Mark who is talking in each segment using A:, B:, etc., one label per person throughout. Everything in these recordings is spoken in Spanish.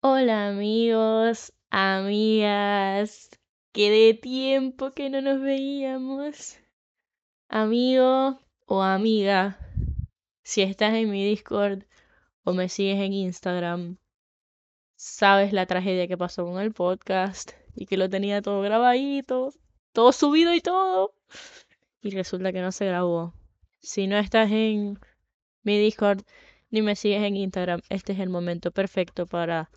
A: Hola amigos, amigas, qué de tiempo que no nos veíamos. Amigo o amiga, si estás en mi Discord o me sigues en Instagram, sabes la tragedia que pasó con el podcast y que lo tenía todo grabadito, todo subido y todo. Y resulta que no se grabó. Si no estás en mi Discord ni me sigues en Instagram, este es el momento perfecto para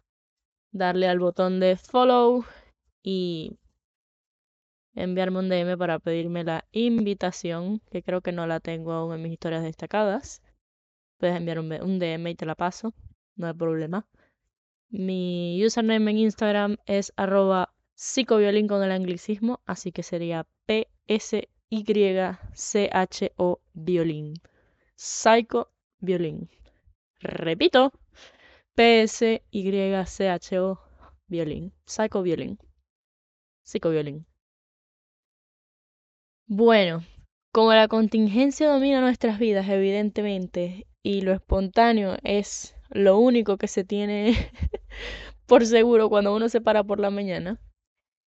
A: darle al botón de follow y enviarme un DM para pedirme la invitación, que creo que no la tengo aún en mis historias destacadas. Puedes enviar un, DM y te la paso, no hay problema. Mi username en Instagram es arroba psicoviolín con el anglicismo, así que sería P-S-Y-C-H-O violín. Psycho violín. Repito, P-S-Y-C-H-O violín. Psycho violín. Bueno, como la contingencia domina nuestras vidas, evidentemente, y lo espontáneo es lo único que se tiene por seguro cuando uno se para por la mañana,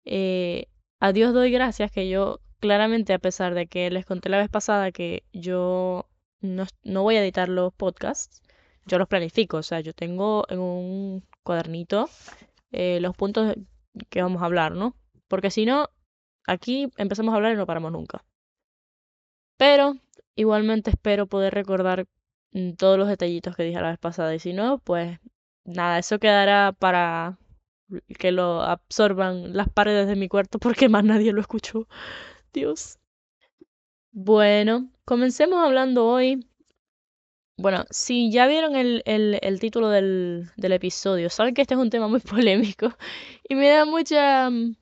A: eh, a Dios doy gracias que yo, claramente, a pesar de que les conté la vez pasada que yo no, no voy a editar los podcasts, yo los planifico, o sea, yo tengo en un cuadernito eh, los puntos que vamos a hablar, ¿no? Porque si no, aquí empezamos a hablar y no paramos nunca. Pero igualmente espero poder recordar mm, todos los detallitos que dije la vez pasada y si no, pues nada, eso quedará para que lo absorban las paredes de mi cuarto porque más nadie lo escuchó. Dios. Bueno, comencemos hablando hoy bueno, si ya vieron el, el, el título del, del episodio, saben que este es un tema muy polémico y me da mucha, mm,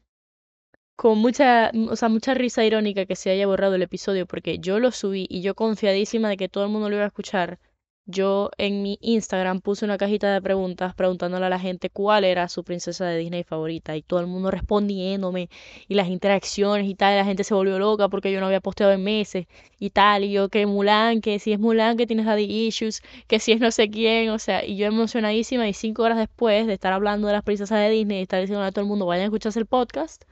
A: con mucha, mm, o sea, mucha risa irónica que se haya borrado el episodio porque yo lo subí y yo confiadísima de que todo el mundo lo iba a escuchar yo en mi Instagram puse una cajita de preguntas preguntándole a la gente cuál era su princesa de Disney favorita y todo el mundo respondiéndome y las interacciones y tal, y la gente se volvió loca porque yo no había posteado en meses y tal, y yo que Mulan, que si es Mulan que tienes daddy issues, que si es no sé quién, o sea, y yo emocionadísima y cinco horas después de estar hablando de las princesas de Disney y estar diciendo a todo el mundo vayan a escucharse el podcast,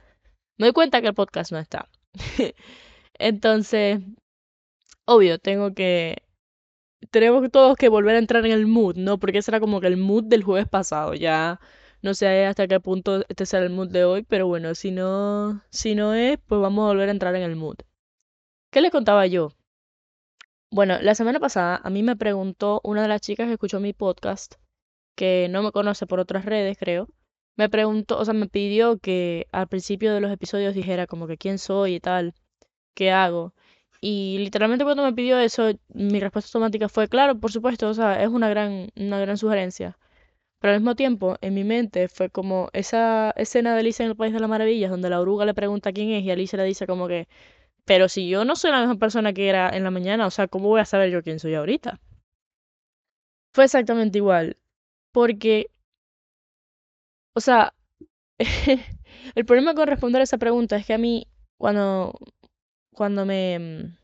A: me doy cuenta que el podcast no está. Entonces, obvio, tengo que tenemos todos que volver a entrar en el mood, ¿no? Porque ese era como que el mood del jueves pasado. Ya no sé hasta qué punto este será el mood de hoy, pero bueno, si no, si no es, pues vamos a volver a entrar en el mood. ¿Qué les contaba yo? Bueno, la semana pasada a mí me preguntó una de las chicas que escuchó mi podcast, que no me conoce por otras redes, creo. Me preguntó, o sea, me pidió que al principio de los episodios dijera como que quién soy y tal, qué hago. Y literalmente cuando me pidió eso, mi respuesta automática fue, claro, por supuesto, o sea, es una gran, una gran sugerencia. Pero al mismo tiempo, en mi mente fue como esa escena de Alicia en el País de las Maravillas, donde la oruga le pregunta quién es y Alicia le dice como que, pero si yo no soy la misma persona que era en la mañana, o sea, ¿cómo voy a saber yo quién soy ahorita? Fue exactamente igual, porque, o sea, el problema con responder esa pregunta es que a mí, cuando cuando me, mm,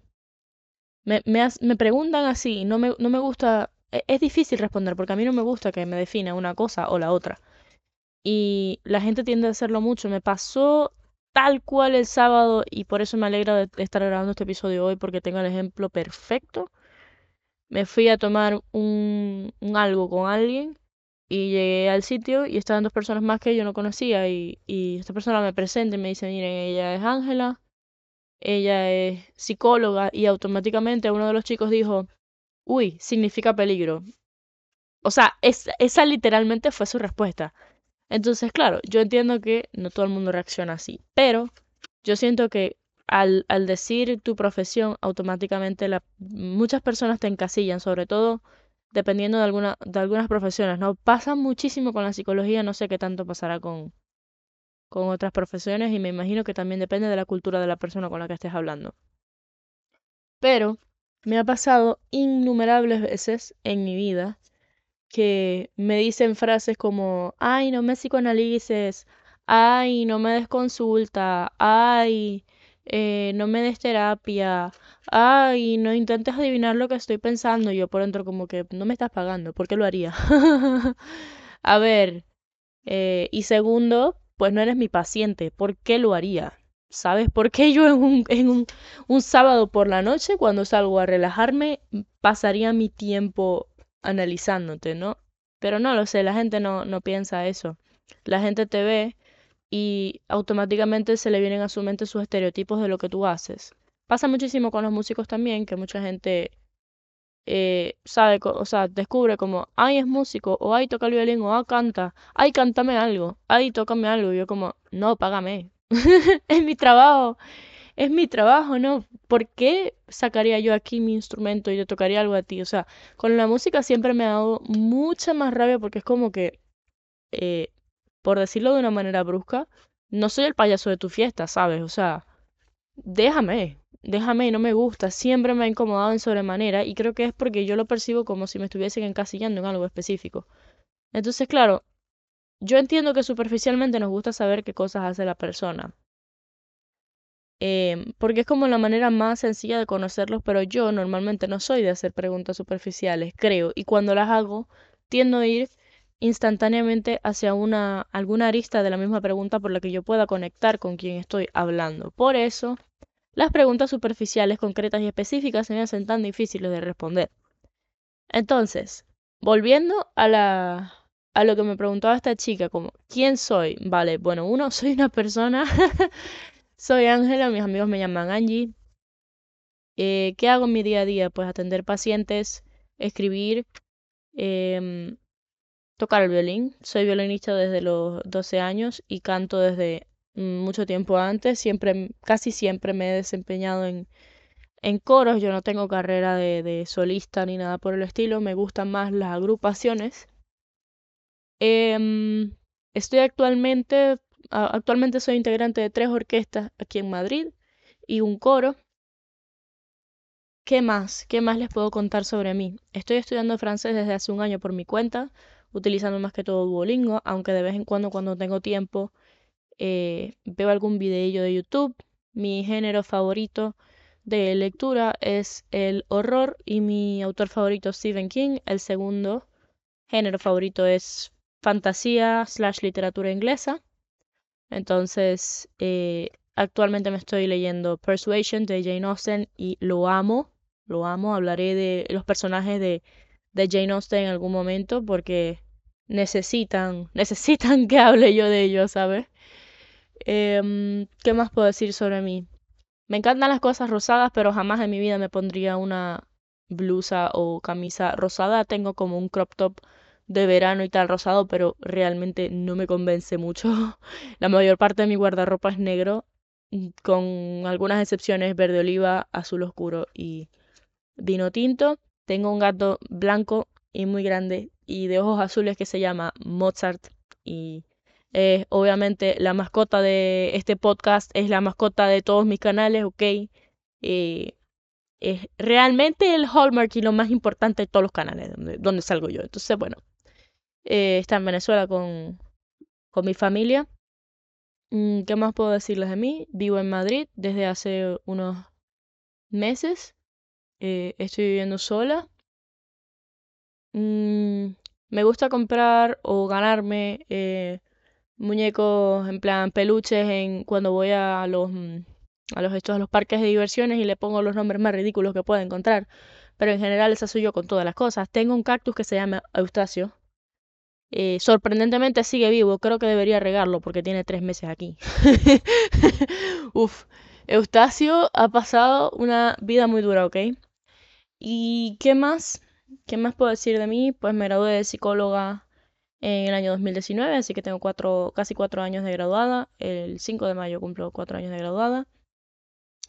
A: me, me, me preguntan así, no me, no me gusta, e, es difícil responder porque a mí no me gusta que me defina una cosa o la otra. Y la gente tiende a hacerlo mucho. Me pasó tal cual el sábado y por eso me alegra de estar grabando este episodio hoy porque tengo el ejemplo perfecto. Me fui a tomar un, un algo con alguien y llegué al sitio y estaban dos personas más que yo no conocía y, y esta persona me presenta y me dice, miren, ella es Ángela ella es psicóloga y automáticamente uno de los chicos dijo, uy, significa peligro. O sea, esa literalmente fue su respuesta. Entonces, claro, yo entiendo que no todo el mundo reacciona así, pero yo siento que al, al decir tu profesión, automáticamente muchas personas te encasillan, sobre todo dependiendo de, alguna, de algunas profesiones, ¿no? Pasa muchísimo con la psicología, no sé qué tanto pasará con, con otras profesiones y me imagino que también depende de la cultura de la persona con la que estés hablando. Pero me ha pasado innumerables veces en mi vida que me dicen frases como, ay, no me psicoanalices, ay, no me des consulta, ay, eh, no me des terapia, ay, no intentes adivinar lo que estoy pensando. yo por dentro como que no me estás pagando, ¿por qué lo haría? A ver, Eh, y segundo, pues no eres mi paciente. ¿Por qué lo haría? ¿Sabes? ¿Por qué yo en un, un, un sábado por la noche, cuando salgo a relajarme, pasaría mi tiempo analizándote, ¿no? Pero no lo sé, la gente no, no piensa eso. La gente te ve y automáticamente se le vienen a su mente sus estereotipos de lo que tú haces. Pasa muchísimo con los músicos también, que mucha gente eh, sabe, o sea, descubre como, ay, es músico, o ay, toca el violín, o ah, canta, ay, cántame algo, ay, tócame algo. Y yo como, no, págame. es mi trabajo, es mi trabajo, ¿no? ¿Por qué sacaría yo aquí mi instrumento y te tocaría algo a ti? O sea, con la música siempre me ha dado mucha más rabia porque es como que, eh, por decirlo de una manera brusca, no soy el payaso de tu fiesta, ¿sabes? O sea, déjame, déjame, no me gusta, siempre me ha incomodado en sobremanera y creo que es porque yo lo percibo como si me estuviesen encasillando en algo específico. Entonces, claro, yo entiendo que superficialmente nos gusta saber qué cosas hace la persona, em, porque es como la manera más sencilla de conocerlos, pero yo normalmente no soy de hacer preguntas superficiales, creo, y cuando las hago, tiendo a ir instantáneamente hacia una alguna arista de la misma pregunta por la que yo pueda conectar con quien estoy hablando. Por eso, las preguntas superficiales, concretas y específicas se me hacen tan difíciles de responder. Entonces, volviendo a la a lo que me preguntaba esta chica, como ¿quién soy? Vale, bueno, uno, soy una persona, soy Ángela, mis amigos me llaman Angie. Eh, ¿Qué hago en mi día a día? Pues atender pacientes, escribir, em, tocar el violín. Soy violinista desde los 12 años y canto desde mucho tiempo antes. Siempre, casi siempre me he desempeñado en, en coros. Yo no tengo carrera de, de solista ni nada por el estilo. Me gustan más las agrupaciones. Em, estoy actualmente, actualmente soy integrante de tres orquestas aquí en Madrid y un coro. ¿Qué más? ¿Qué más les puedo contar sobre mí? Estoy estudiando francés desde hace un año por mi cuenta, utilizando más que todo Duolingo, aunque de vez en cuando cuando tengo tiempo eh, veo algún videillo de YouTube. Mi género favorito de lectura es el horror y mi autor favorito Stephen King. El segundo género favorito es fantasía slash literatura inglesa. Entonces, eh, actualmente me estoy leyendo Persuasion de Jane Austen y lo amo, lo amo. Hablaré de los personajes de, de Jane Austen en algún momento porque necesitan, necesitan que hable yo de ellos, ¿sabes? Em, ¿qué más puedo decir sobre mí? Me encantan las cosas rosadas, pero jamás en mi vida me pondría una blusa o camisa rosada. Tengo como un crop top de verano y tal rosado, pero realmente no me convence mucho. La mayor parte de mi guardarropa es negro, con algunas excepciones verde oliva, azul oscuro y vino tinto. Tengo un gato blanco y muy grande y de ojos azules que se llama Mozart y es obviamente la mascota de este podcast, es la mascota de todos mis canales, ok. Eh, es realmente el hallmark y lo más importante de todos los canales donde, donde salgo yo. Entonces, bueno, eh, está en Venezuela con, con mi familia. Mm, ¿Qué más puedo decirles de mí? Vivo en Madrid desde hace unos meses. Eh, estoy viviendo sola. Mm, me gusta comprar o ganarme eh, muñecos en plan peluches en cuando voy a los mm, a los estos a los parques de diversiones y le pongo los nombres más ridículos que pueda encontrar. Pero en general esa soy yo con todas las cosas. Tengo un cactus que se llama Eustacio. Eh, sorprendentemente sigue vivo. Creo que debería regarlo porque tiene tres meses aquí. Uf. Eustacio ha pasado una vida muy dura, ¿ok? ¿Y qué más? ¿Qué más puedo decir de mí? Pues me gradué de psicóloga en el año 2019, así que tengo cuatro, casi cuatro años de graduada. El 5 de mayo cumplo cuatro años de graduada.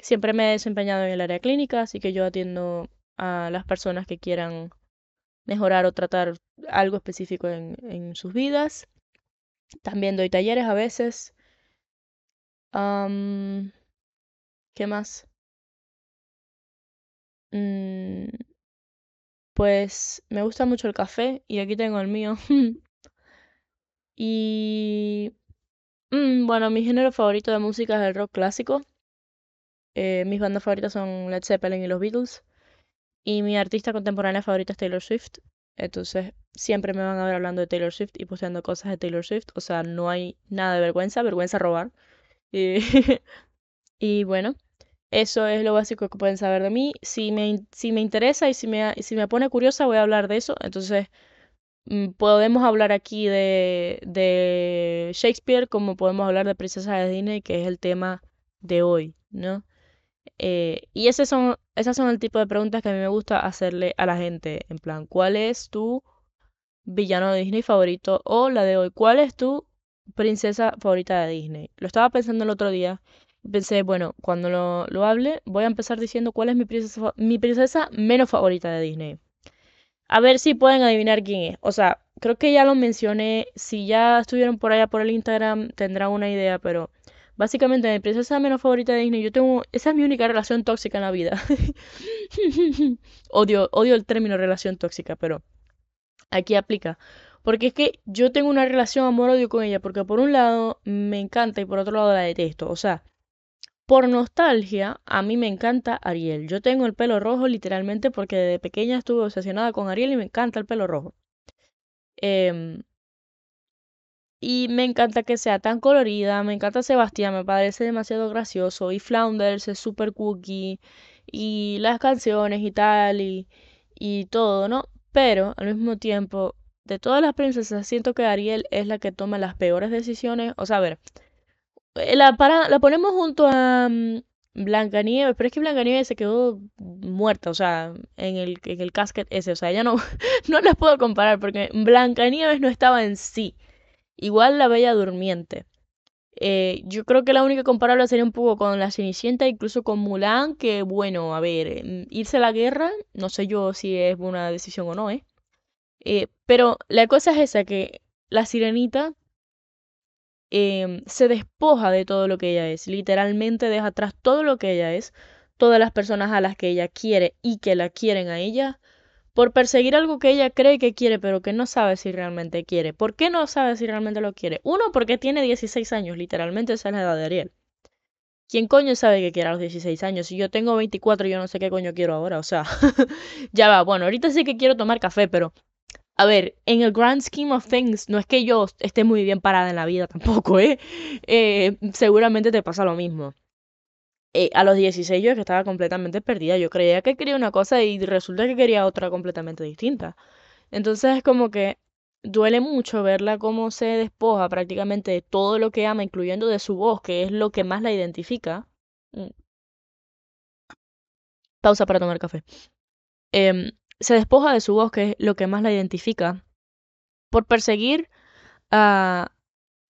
A: Siempre me he desempeñado en el área clínica, así que yo atiendo a las personas que quieran mejorar o tratar algo específico en, en sus vidas. También doy talleres a veces. ¿Qué más? Mm, pues me gusta mucho el café y aquí tengo el mío. y mm, bueno, mi género favorito de música es el rock clásico. Eh, mis bandas favoritas son Led Zeppelin y los Beatles. Y mi artista contemporánea favorita es Taylor Swift. Entonces, siempre me van a ver hablando de Taylor Swift y posteando cosas de Taylor Swift. O sea, no hay nada de vergüenza, vergüenza robar. y bueno, eso es lo básico que pueden saber de mí. Si me, si me interesa y si me, si me pone curiosa, voy a hablar de eso. Entonces, mm, podemos hablar aquí de, de Shakespeare como podemos hablar de Princesa de Disney, que es el tema de hoy, ¿no? Eh, y ese son, esas son el tipo de preguntas que a mí me gusta hacerle a la gente. En plan, ¿cuál es tu villano de Disney favorito? O la de hoy, ¿cuál es tu princesa favorita de Disney? Lo estaba pensando el otro día. Pensé, bueno, cuando lo, lo hable, voy a empezar diciendo cuál es mi princesa, mi princesa menos favorita de Disney. A ver si pueden adivinar quién es. O sea, creo que ya lo mencioné. Si ya estuvieron por allá por el Instagram, tendrán una idea, pero Básicamente, mi princesa menos favorita de Disney, yo tengo. Esa es mi única relación tóxica en la vida. odio, odio el término relación tóxica, pero aquí aplica. Porque es que yo tengo una relación amor-odio con ella, porque por un lado me encanta y por otro lado la detesto. O sea, por nostalgia, a mí me encanta Ariel. Yo tengo el pelo rojo literalmente porque desde pequeña estuve obsesionada con Ariel y me encanta el pelo rojo. Eh, y me encanta que sea tan colorida, me encanta Sebastián, me parece demasiado gracioso. Y Flounders es super cookie. Y las canciones y tal, y, y todo, ¿no? Pero al mismo tiempo, de todas las princesas, siento que Ariel es la que toma las peores decisiones. O sea, a ver, la, para, la ponemos junto a mm, Blancanieves, pero es que Blancanieves se quedó muerta, o sea, en el, en el casket ese. O sea, ya no, no las puedo comparar porque Blancanieves no estaba en sí. Igual la Bella Durmiente. Eh, yo creo que la única comparable sería un poco con la Cenicienta, incluso con Mulan, que bueno, a ver, mm, irse a la guerra, no sé yo si es una decisión o no, ¿eh? eh pero la cosa es esa, que la Sirenita em, se despoja de todo lo que ella es, literalmente deja atrás todo lo que ella es, todas las personas a las que ella quiere y que la quieren a ella, por perseguir algo que ella cree que quiere, pero que no sabe si realmente quiere. ¿Por qué no sabe si realmente lo quiere? Uno, porque tiene 16 años, literalmente esa es la edad de Ariel. ¿Quién coño sabe que quiere a los 16 años? Si yo tengo 24, yo no sé qué coño quiero ahora. O sea, ya va. Bueno, ahorita sí que quiero tomar café, pero a ver, en el grand scheme of things, no es que yo esté muy bien parada en la vida tampoco, ¿eh? eh seguramente te pasa lo mismo. Eh, a los 16 yo que estaba completamente perdida. Yo creía que quería una cosa y resulta que quería otra completamente distinta. Entonces es como que duele mucho verla cómo se despoja prácticamente de todo lo que ama, incluyendo de su voz, que es lo que más la identifica. Mm. Pausa para tomar café. Em, se despoja de su voz, que es lo que más la identifica, por perseguir a,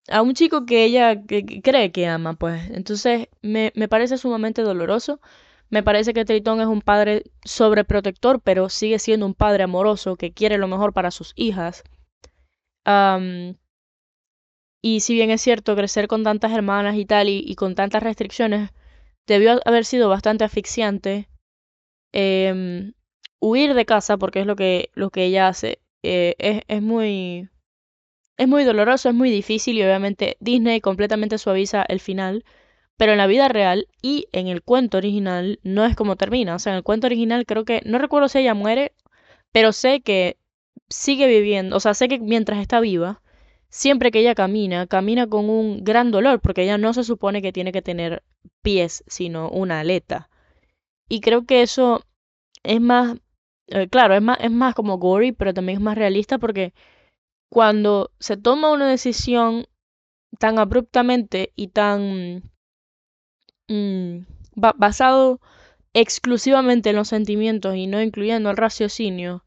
A: a un chico que ella cree que ama, pues. Entonces me, me, parece sumamente doloroso. Me parece que Tritón es un padre sobreprotector, pero sigue siendo un padre amoroso que quiere lo mejor para sus hijas. y si bien es cierto, crecer con tantas hermanas y tal, y, con tantas restricciones, debió haber sido bastante asfixiante. Em, huir de casa, porque es lo que, lo que ella hace, eh, es, es muy es muy doloroso, es muy difícil y obviamente Disney completamente suaviza el final, pero en la vida real y en el cuento original no es como termina. O sea, en el cuento original creo que, no recuerdo si ella muere, pero sé que sigue viviendo, o sea, sé que mientras está viva, siempre que ella camina, camina con un gran dolor, porque ella no se supone que tiene que tener pies, sino una aleta. Y creo que eso es más, eh, claro, es más, es más como gory, pero también es más realista porque cuando se toma una decisión tan abruptamente y tan mm, basado exclusivamente en los sentimientos y no incluyendo el raciocinio,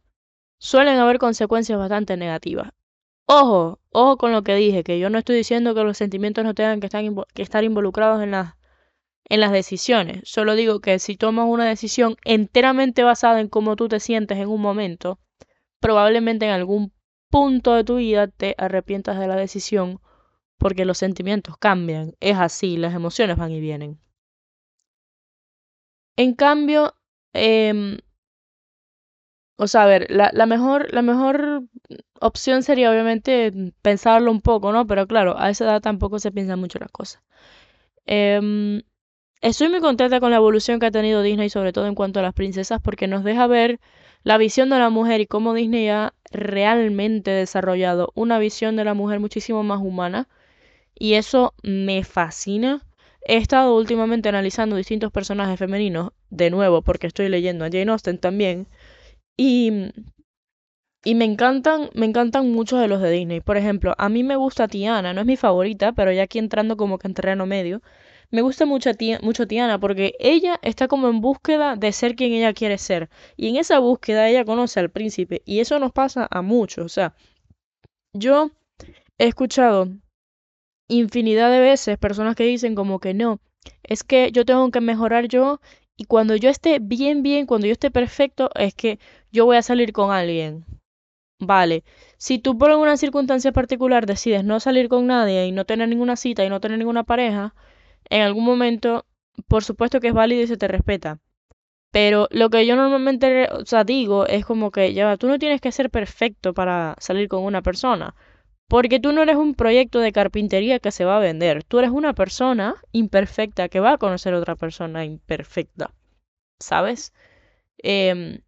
A: suelen haber consecuencias bastante negativas. Ojo, ojo con lo que dije, que yo no estoy diciendo que los sentimientos no tengan que estar, que estar involucrados en las, en las decisiones. Solo digo que si tomas una decisión enteramente basada en cómo tú te sientes en un momento, probablemente en algún punto de tu vida te arrepientas de la decisión porque los sentimientos cambian. Es así, las emociones van y vienen. En cambio, eh, o sea, a ver, la, la, mejor, la mejor opción sería obviamente pensarlo un poco, ¿no? Pero claro, a esa edad tampoco se piensan mucho las cosas. Eh, estoy muy contenta con la evolución que ha tenido Disney, sobre todo en cuanto a las princesas, porque nos deja ver la visión de la mujer y cómo Disney ha realmente desarrollado una visión de la mujer muchísimo más humana. Y eso me fascina. He estado últimamente analizando distintos personajes femeninos, de nuevo, porque estoy leyendo a Jane Austen también. Y, y me encantan, me encantan muchos de los de Disney. Por ejemplo, a mí me gusta Tiana, no es mi favorita, pero ya aquí entrando como que en terreno medio. Me gusta mucho, mucho Tiana porque ella está como en búsqueda de ser quien ella quiere ser. Y en esa búsqueda ella conoce al príncipe. Y eso nos pasa a muchos. O sea, yo he escuchado infinidad de veces personas que dicen como que no, es que yo tengo que mejorar yo y cuando yo esté bien, bien, cuando yo esté perfecto, es que yo voy a salir con alguien. Vale, si tú por alguna circunstancia particular decides no salir con nadie y no tener ninguna cita y no tener ninguna pareja, en algún momento, por supuesto que es válido y se te respeta. Pero lo que yo normalmente, digo es como que ya, tú no tienes que ser perfecto para salir con una persona. Porque tú no eres un proyecto de carpintería que se va a vender. Tú eres una persona imperfecta que va a conocer a otra persona imperfecta. ¿Sabes? Em,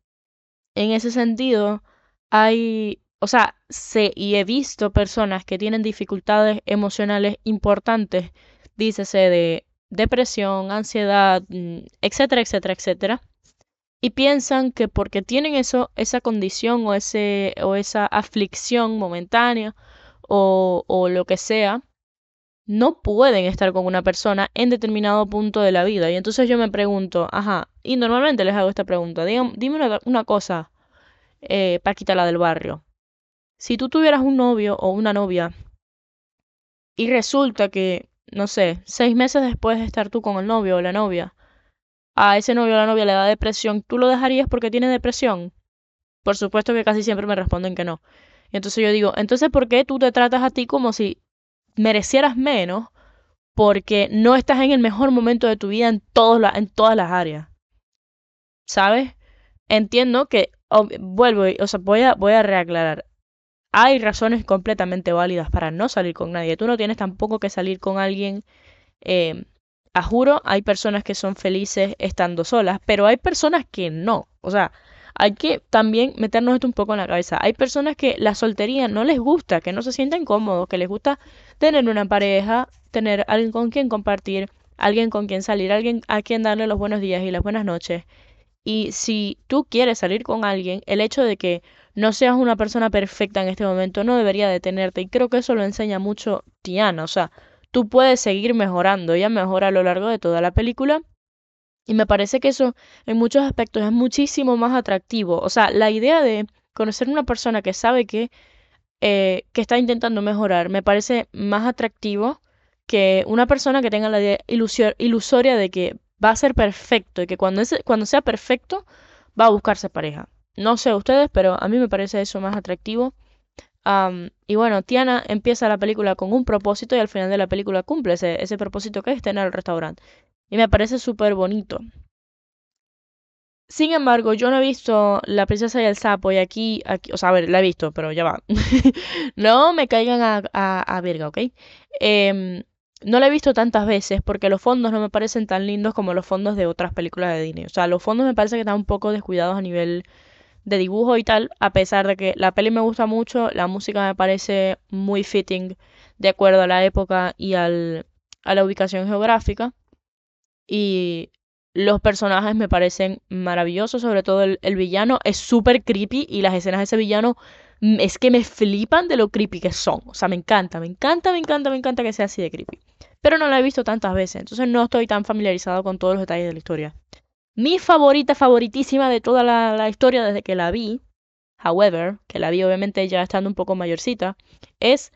A: en ese sentido, hay, o sea, sé y he visto personas que tienen dificultades emocionales importantes dícese de depresión, ansiedad, mm, etcétera, etcétera, etcétera. Y piensan que porque tienen eso, esa condición o, ese, o esa aflicción momentánea o, o lo que sea, no pueden estar con una persona en determinado punto de la vida. Y entonces yo me pregunto, ajá, y normalmente les hago esta pregunta, dime una, cosa, eh, Paquita la del barrio. Si tú tuvieras un novio o una novia y resulta que no sé, seis meses después de estar tú con el novio o la novia, a ese novio o la novia le da depresión, ¿tú lo dejarías porque tiene depresión? Por supuesto que casi siempre me responden que no. entonces yo digo, entonces ¿por qué tú te tratas a ti como si merecieras menos porque no estás en el mejor momento de tu vida en, todos en todas las áreas? ¿Sabes? Entiendo que, vuelvo, o sea, voy a, voy a reaclarar hay razones completamente válidas para no salir con nadie. Tú no tienes tampoco que salir con alguien. Eh, a juro, hay personas que son felices estando solas, pero hay personas que no. O sea, hay que también meternos esto un poco en la cabeza. Hay personas que la soltería no les gusta, que no se sienten cómodos, que les gusta tener una pareja, tener alguien con quien compartir, alguien con quien salir, alguien a quien darle los buenos días y las buenas noches. Y si tú quieres salir con alguien, el hecho de que no seas una persona perfecta en este momento no debería detenerte. Y creo que eso lo enseña mucho Tiana. O sea, tú puedes seguir mejorando. Ella mejora a lo largo de toda la película. Y me parece que eso en muchos aspectos es muchísimo más atractivo. O sea, la idea de conocer una persona que sabe que, eh, que está intentando mejorar me parece más atractivo que una persona que tenga la idea ilusoria de que va a ser perfecto y que cuando, cuando sea perfecto va a buscarse pareja. No sé ustedes, pero a mí me parece eso más atractivo. y bueno, Tiana empieza la película con un propósito y al final de la película cumple ese, ese propósito que es tener el restaurante. Y me parece súper bonito. Sin embargo, yo no he visto La princesa y el sapo y aquí, aquí o sea, a ver, la he visto, pero ya va. no me caigan a, a, a verga, ¿ok? Eh, no la he visto tantas veces porque los fondos no me parecen tan lindos como los fondos de otras películas de Disney. O sea, los fondos me parece que están un poco descuidados a nivel de dibujo y tal, a pesar de que la peli me gusta mucho, la música me parece muy fitting de acuerdo a la época y al, a la ubicación geográfica. Y los personajes me parecen maravillosos, sobre todo el, el villano es súper creepy y las escenas de ese villano es que me flipan de lo creepy que son. O sea, me encanta, me encanta, me encanta, me encanta que sea así de creepy. Pero no la he visto tantas veces, entonces no estoy tan familiarizado con todos los detalles de la historia. Mi favorita, favoritísima de toda la, historia desde que la vi, however, que la vi obviamente ya estando un poco mayorcita, es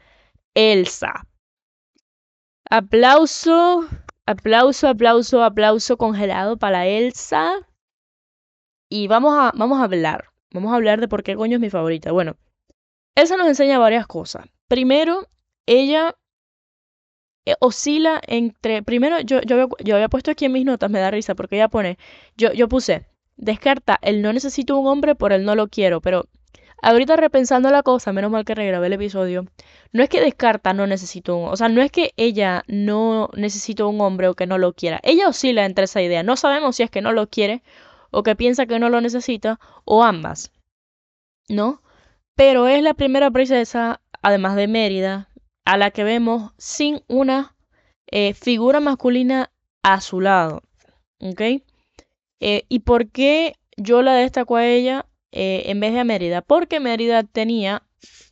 A: Elsa. Aplauso, aplauso, aplauso, aplauso congelado para Elsa. Y vamos a, vamos a hablar. Vamos a hablar de por qué coño es mi favorita. Bueno, Elsa nos enseña varias cosas. Primero, ella eh, oscila entre. Primero, yo, yo, había, yo había puesto aquí en mis notas, me da risa, porque ella pone. Yo, yo puse. Descarta el no necesito un hombre por el no lo quiero, pero ahorita repensando la cosa, menos mal que regrabé el episodio, no es que descarta no necesito un, o sea, no es que ella no necesita un hombre o que no lo quiera. Ella oscila entre esa idea. No sabemos si es que no lo quiere o que piensa que no lo necesita, o ambas, ¿no? Pero es la primera princesa, además de Mérida, a la que vemos sin una eh, figura masculina a su lado, ¿ok? Eh, ¿Y por qué yo la destaco a ella eh, en vez de a Mérida? Porque Mérida tenía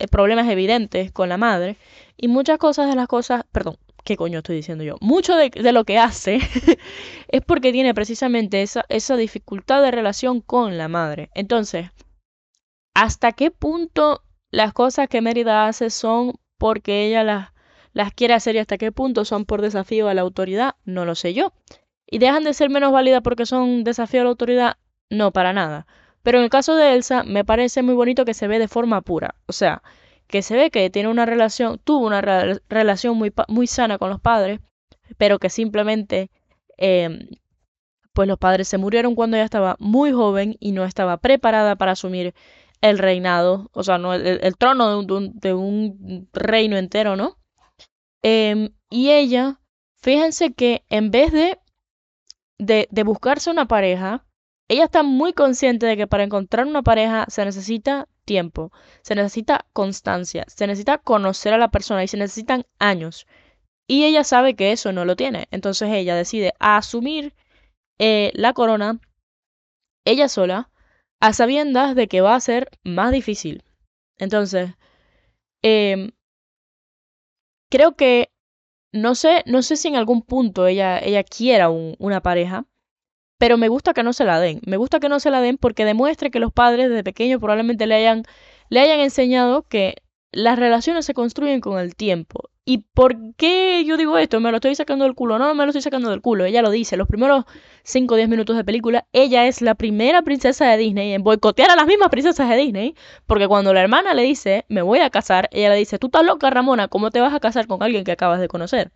A: problemas evidentes con la madre y muchas cosas de las cosas, perdón, ¿qué coño estoy diciendo yo? Mucho de, lo que hace es porque tiene precisamente esa, esa dificultad de relación con la madre. Entonces, ¿hasta qué punto las cosas que Mérida hace son porque ella las, las quiere hacer y hasta qué punto son por desafío a la autoridad? No lo sé yo. ¿Y dejan de ser menos válidas porque son desafío a la autoridad? No, para nada. Pero en el caso de Elsa, me parece muy bonito que se ve de forma pura. O sea, que se ve que tiene una relación, tuvo una relación muy, muy sana con los padres, pero que simplemente em, pues los padres se murieron cuando ella estaba muy joven y no estaba preparada para asumir el reinado, o sea, no el, trono de un, de un, reino entero, ¿no? Em, y ella, fíjense que en vez de, de, de buscarse una pareja, ella está muy consciente de que para encontrar una pareja se necesita tiempo, se necesita constancia, se necesita conocer a la persona y se necesitan años. Y ella sabe que eso no lo tiene. Entonces ella decide asumir eh, la corona ella sola, a sabiendas de que va a ser más difícil. Entonces, em, creo que no sé, no sé si en algún punto ella, ella quiera una pareja, pero me gusta que no se la den. Me gusta que no se la den porque demuestre que los padres desde pequeño probablemente le hayan, le hayan enseñado que las relaciones se construyen con el tiempo. ¿Y por qué yo digo esto? ¿Me lo estoy sacando del culo? No, no me lo estoy sacando del culo. Ella lo dice. Los primeros 5 o 10 minutos de película, ella es la primera princesa de Disney en boicotear a las mismas princesas de Disney. Porque cuando la hermana le dice, me voy a casar, ella le dice, tú estás loca, Ramona, ¿cómo te vas a casar con alguien que acabas de conocer?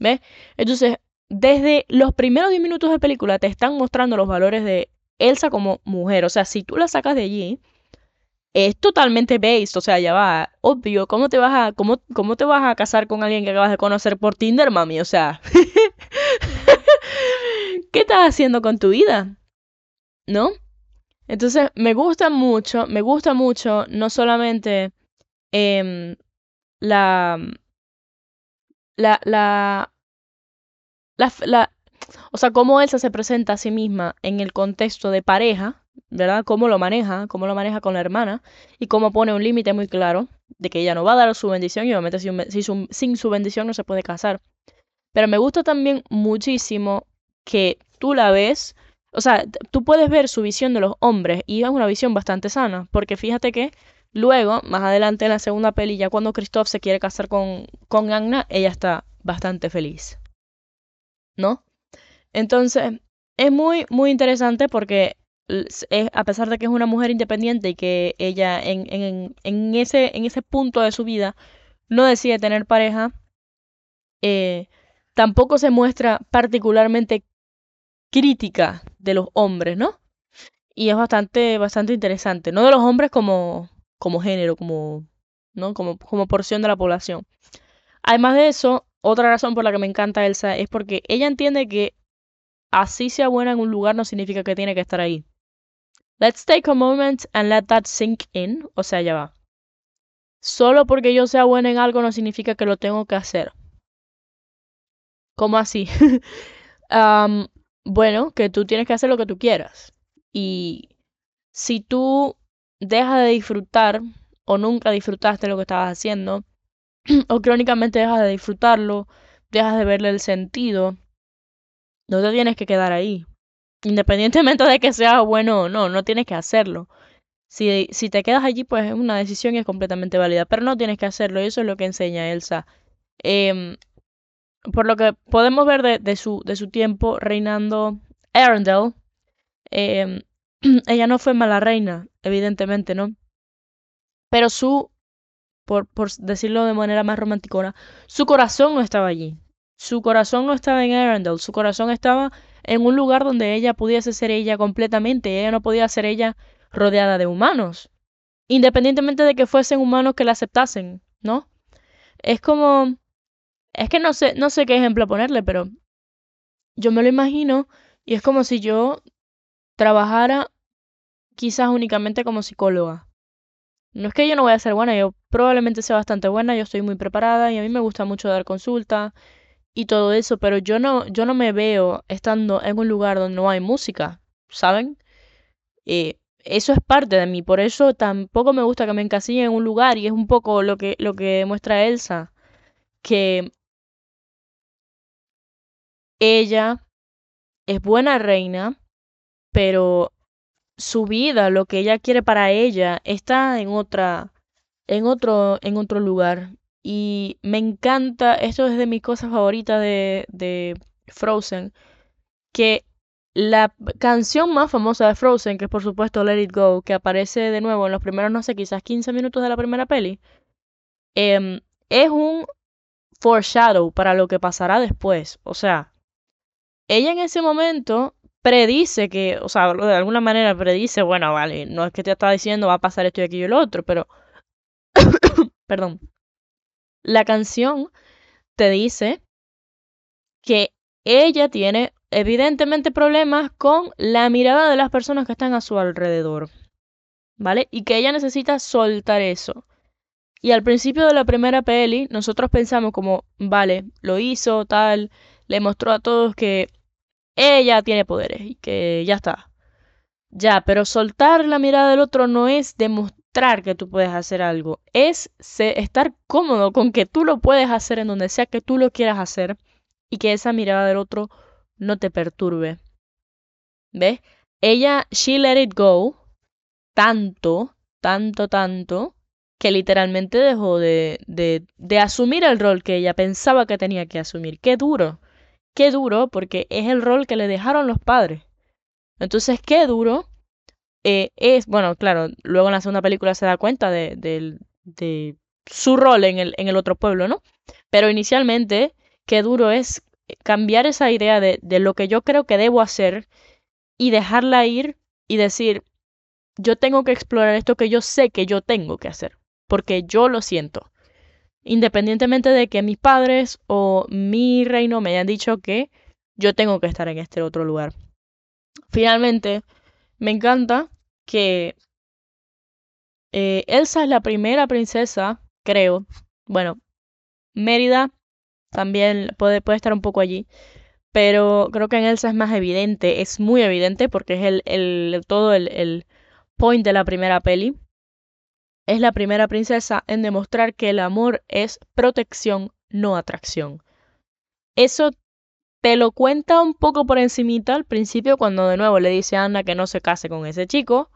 A: ¿Ves? Entonces, desde los primeros 10 minutos de película te están mostrando los valores de Elsa como mujer. O sea, si tú la sacas de allí, es totalmente based. O sea, ya va, obvio. ¿Cómo te vas a, cómo, cómo te vas a casar con alguien que acabas de conocer por Tinder, mami? O sea, ¿qué estás haciendo con tu vida? ¿No? Entonces, me gusta mucho, me gusta mucho no solamente em, la, la, la la, o sea, cómo Elsa se presenta a sí misma en el contexto de pareja, ¿verdad? Cómo lo maneja, cómo lo maneja con la hermana y cómo pone un límite muy claro de que ella no va a dar su bendición y obviamente sin, sin su bendición no se puede casar. Pero me gusta también muchísimo que tú la ves, o sea, tú puedes ver su visión de los hombres y es una visión bastante sana, porque fíjate que luego, más adelante en la segunda peli, ya cuando Christoph se quiere casar con, con Agna, ella está bastante feliz. ¿no? Entonces, es muy, muy interesante porque es, a pesar de que es una mujer independiente y que ella en, en, en, ese, en ese punto de su vida no decide tener pareja, eh, tampoco se muestra particularmente crítica de los hombres, ¿no? Y es bastante, bastante interesante. No de los hombres como, como género, como, ¿no? como, como porción de la población. Además de eso, otra razón por la que me encanta Elsa es porque ella entiende que así sea buena en un lugar no significa que tiene que estar ahí. Let's take a moment and let that sink in. O sea, ya va. Solo porque yo sea buena en algo no significa que lo tengo que hacer. ¿Cómo así? bueno, que tú tienes que hacer lo que tú quieras. Y si tú dejas de disfrutar o nunca disfrutaste lo que estabas haciendo, o crónicamente dejas de disfrutarlo, dejas de verle el sentido, no te tienes que quedar ahí. Independientemente de que sea bueno o no, no tienes que hacerlo. Si, si te quedas allí, pues es una decisión y es completamente válida, pero no tienes que hacerlo y eso es lo que enseña Elsa. Em, por lo que podemos ver de, su, de su tiempo reinando Arendelle, em, ella no fue mala reina, evidentemente, ¿no? Pero su por, decirlo de manera más romanticona, su corazón no estaba allí. Su corazón no estaba en Arendelle, su corazón estaba en un lugar donde ella pudiese ser ella completamente. Ella no podía ser ella rodeada de humanos. Independientemente de que fuesen humanos que la aceptasen, ¿no? Es como. Es que no sé, no sé qué ejemplo ponerle, pero yo me lo imagino y es como si yo trabajara quizás únicamente como psicóloga. No es que yo no voy a ser buena, yo probablemente sea bastante buena, yo estoy muy preparada y a mí me gusta mucho dar consulta y todo eso, pero yo no, yo no me veo estando en un lugar donde no hay música, ¿saben? Eh, eso es parte de mí, por eso tampoco me gusta que me encasillen en un lugar y es un poco lo que, lo que muestra Elsa, que ella es buena reina, pero su vida, lo que ella quiere para ella, está en otra, en otro, en otro lugar. Y me encanta, esto es de mis cosas favoritas de, de Frozen, que la canción más famosa de Frozen, que es por supuesto Let It Go, que aparece de nuevo en los primeros, no sé, quizás 15 minutos de la primera peli, em, es un foreshadow para lo que pasará después. O sea, ella en ese momento predice que, o sea, de alguna manera predice, bueno, vale, no es que te está diciendo va a pasar esto y aquello y lo otro, pero, perdón, la canción te dice que ella tiene evidentemente problemas con la mirada de las personas que están a su alrededor, ¿vale? Y que ella necesita soltar eso. Y al principio de la primera peli, nosotros pensamos como, vale, lo hizo, tal, le mostró a todos que ella tiene poderes y que ya está. Ya, pero soltar la mirada del otro no es demostrar que tú puedes hacer algo, es estar cómodo con que tú lo puedes hacer en donde sea que tú lo quieras hacer y que esa mirada del otro no te perturbe. ¿Ves? Ella, she let it go tanto, tanto, tanto, que literalmente dejó de, de, de asumir el rol que ella pensaba que tenía que asumir. Qué duro, qué duro, porque es el rol que le dejaron los padres. Entonces, qué duro eh, es, bueno, claro, luego en la segunda película se da cuenta de, de, su rol en el, en el otro pueblo, ¿no? Pero inicialmente, qué duro es cambiar esa idea de, de lo que yo creo que debo hacer y dejarla ir y decir, yo tengo que explorar esto que yo sé que yo tengo que hacer, porque yo lo siento. Independientemente de que mis padres o mi reino me hayan dicho que yo tengo que estar en este otro lugar. Finalmente, me encanta que eh, Elsa es la primera princesa, creo. Bueno, Mérida también puede, puede estar un poco allí. Pero creo que en Elsa es más evidente, es muy evidente porque es el, el todo el, el point de la primera peli. Es la primera princesa en demostrar que el amor es protección, no atracción. Eso te lo cuenta un poco por encimita al principio cuando de nuevo le dice a Anna que no se case con ese chico,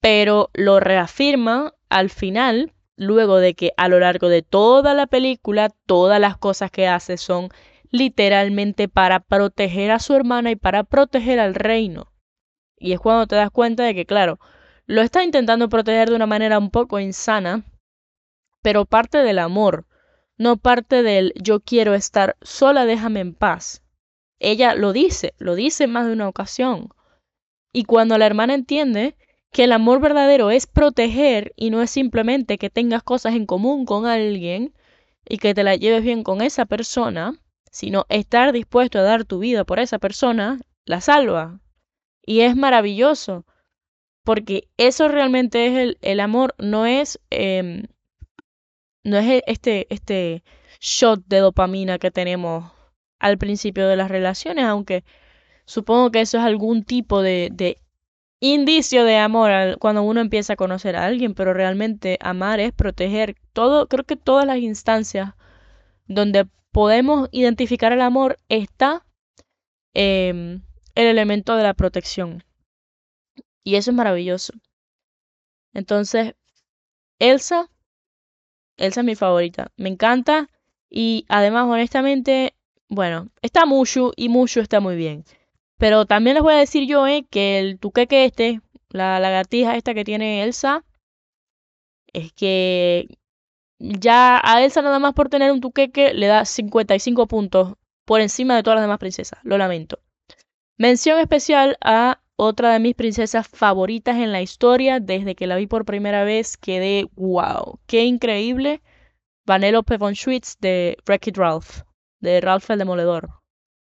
A: pero lo reafirma al final luego de que a lo largo de toda la película todas las cosas que hace son literalmente para proteger a su hermana y para proteger al reino. Y es cuando te das cuenta de que, claro, lo está intentando proteger de una manera un poco insana, pero parte del amor, no parte del yo quiero estar sola, déjame en paz. Ella lo dice, lo dice más de una ocasión. Y cuando la hermana entiende que el amor verdadero es proteger y no es simplemente que tengas cosas en común con alguien y que te la lleves bien con esa persona, sino estar dispuesto a dar tu vida por esa persona, la salva. Y es maravilloso, porque eso realmente es el, el amor, no es, eh, no es e, este, este shot de dopamina que tenemos al principio de las relaciones, aunque supongo que eso es algún tipo de, de indicio de amor cuando uno empieza a conocer a alguien, pero realmente amar es proteger todo, creo que todas las instancias donde podemos identificar el amor está em, el elemento de la protección. Y eso es maravilloso. Entonces, Elsa, Elsa es mi favorita. Me encanta. Y además, honestamente, bueno, está Mushu y Mushu está muy bien. Pero también les voy a decir yo, eh, que el tuqueque este, la lagartija esta que tiene Elsa, es que ya a Elsa nada más por tener un tuqueque le da 55 puntos por encima de todas las demás princesas. Lo lamento. Mención especial a otra de mis princesas favoritas en la historia. Desde que la vi por primera vez quedé wow. Qué increíble. Vanellope von Schwitz de Wreck-It Ralph. De Ralph el Demoledor.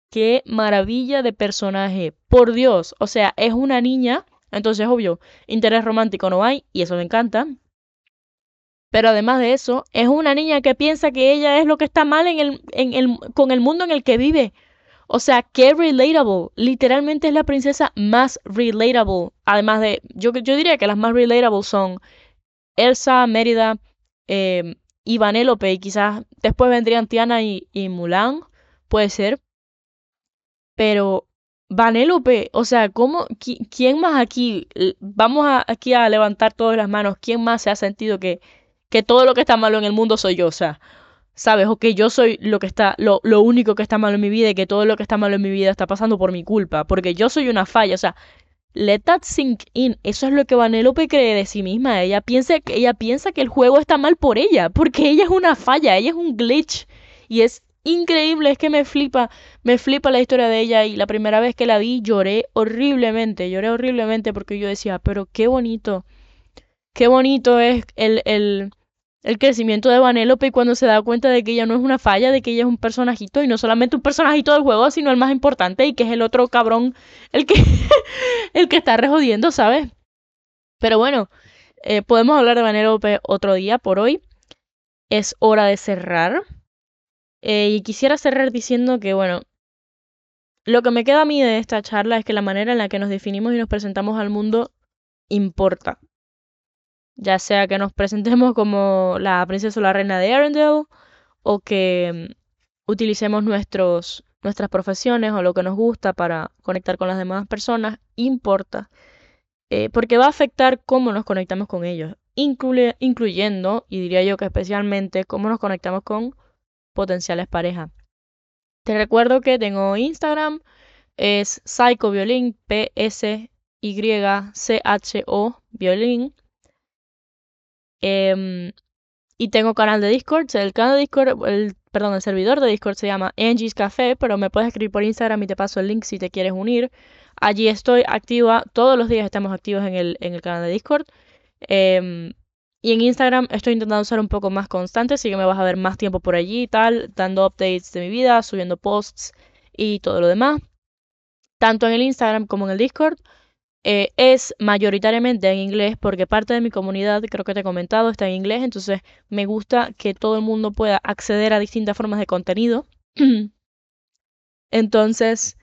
A: qué maravilla de personaje. Por Dios, o sea, es una niña, entonces obvio, interés romántico no hay y eso me encanta. Pero además de eso, es una niña que piensa que ella es lo que está mal en el, en el, con el mundo en el que vive. O sea, qué relatable. Literalmente es la princesa más relatable. Además de, yo, yo diría que las más relatable son Elsa, Mérida, eh, y Vanellope, y quizás después vendrían Tiana y, y Mulan, puede ser. Pero Vanellope, o sea, ¿cómo, ¿quién más aquí? Vamos a, aquí a levantar todas las manos. ¿Quién más se ha sentido que, que todo lo que está malo en el mundo soy yo? O sea, ¿sabes? O que yo soy lo que está, lo, lo único que está malo en mi vida y que todo lo que está malo en mi vida está pasando por mi culpa. Porque yo soy una falla. O sea, let that sink in. Eso es lo que Vanellope cree de sí misma. Ella piensa, ella piensa que el juego está mal por ella. Porque ella es una falla, ella es un glitch. Y es increíble, es que me flipa, me flipa la historia de ella y la primera vez que la vi lloré horriblemente, lloré horriblemente porque yo decía, pero qué bonito, qué bonito es el, el, el crecimiento de Vanellope cuando se da cuenta de que ella no es una falla, de que ella es un personajito y no solamente un personajito del juego, sino el más importante y que es el otro cabrón, el que, el que está rejodiendo, ¿sabes? Pero bueno, eh, podemos hablar de Vanellope otro día por hoy. Es hora de cerrar. Eh, y quisiera cerrar diciendo que, bueno, lo que me queda a mí de esta charla es que la manera en la que nos definimos y nos presentamos al mundo importa. Ya sea que nos presentemos como la princesa o la reina de Arendelle, o que mm, utilicemos nuestros, nuestras profesiones o lo que nos gusta para conectar con las demás personas, importa. Eh, porque va a afectar cómo nos conectamos con ellos, incluyendo, y diría yo que especialmente, cómo nos conectamos con potenciales parejas. Te recuerdo que tengo Instagram, es psychoviolin, P-S-Y-C-H-O, violín. Em, y tengo canal de Discord, el canal de Discord, el, perdón, el servidor de Discord se llama Angie's Café, pero me puedes escribir por Instagram y te paso el link si te quieres unir. Allí estoy activa, todos los días estamos activos en el, en el canal de Discord. Em, y en Instagram estoy intentando ser un poco más constante, así que me vas a ver más tiempo por allí y tal, dando updates de mi vida, subiendo posts y todo lo demás. Tanto en el Instagram como en el Discord. Eh, es mayoritariamente en inglés porque parte de mi comunidad, creo que te he comentado, está en inglés, entonces me gusta que todo el mundo pueda acceder a distintas formas de contenido. entonces,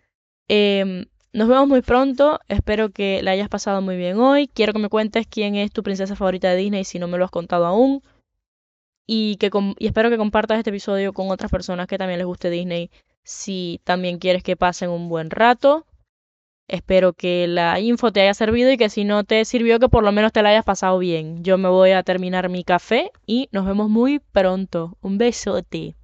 A: eh, nos vemos muy pronto, espero que la hayas pasado muy bien hoy. Quiero que me cuentes quién es tu princesa favorita de Disney si no me lo has contado aún. Y, que y espero que compartas este episodio con otras personas que también les guste Disney si también quieres que pasen un buen rato. Espero que la info te haya servido y que si no te sirvió que por lo menos te la hayas pasado bien. Yo me voy a terminar mi café y nos vemos muy pronto. Un besote.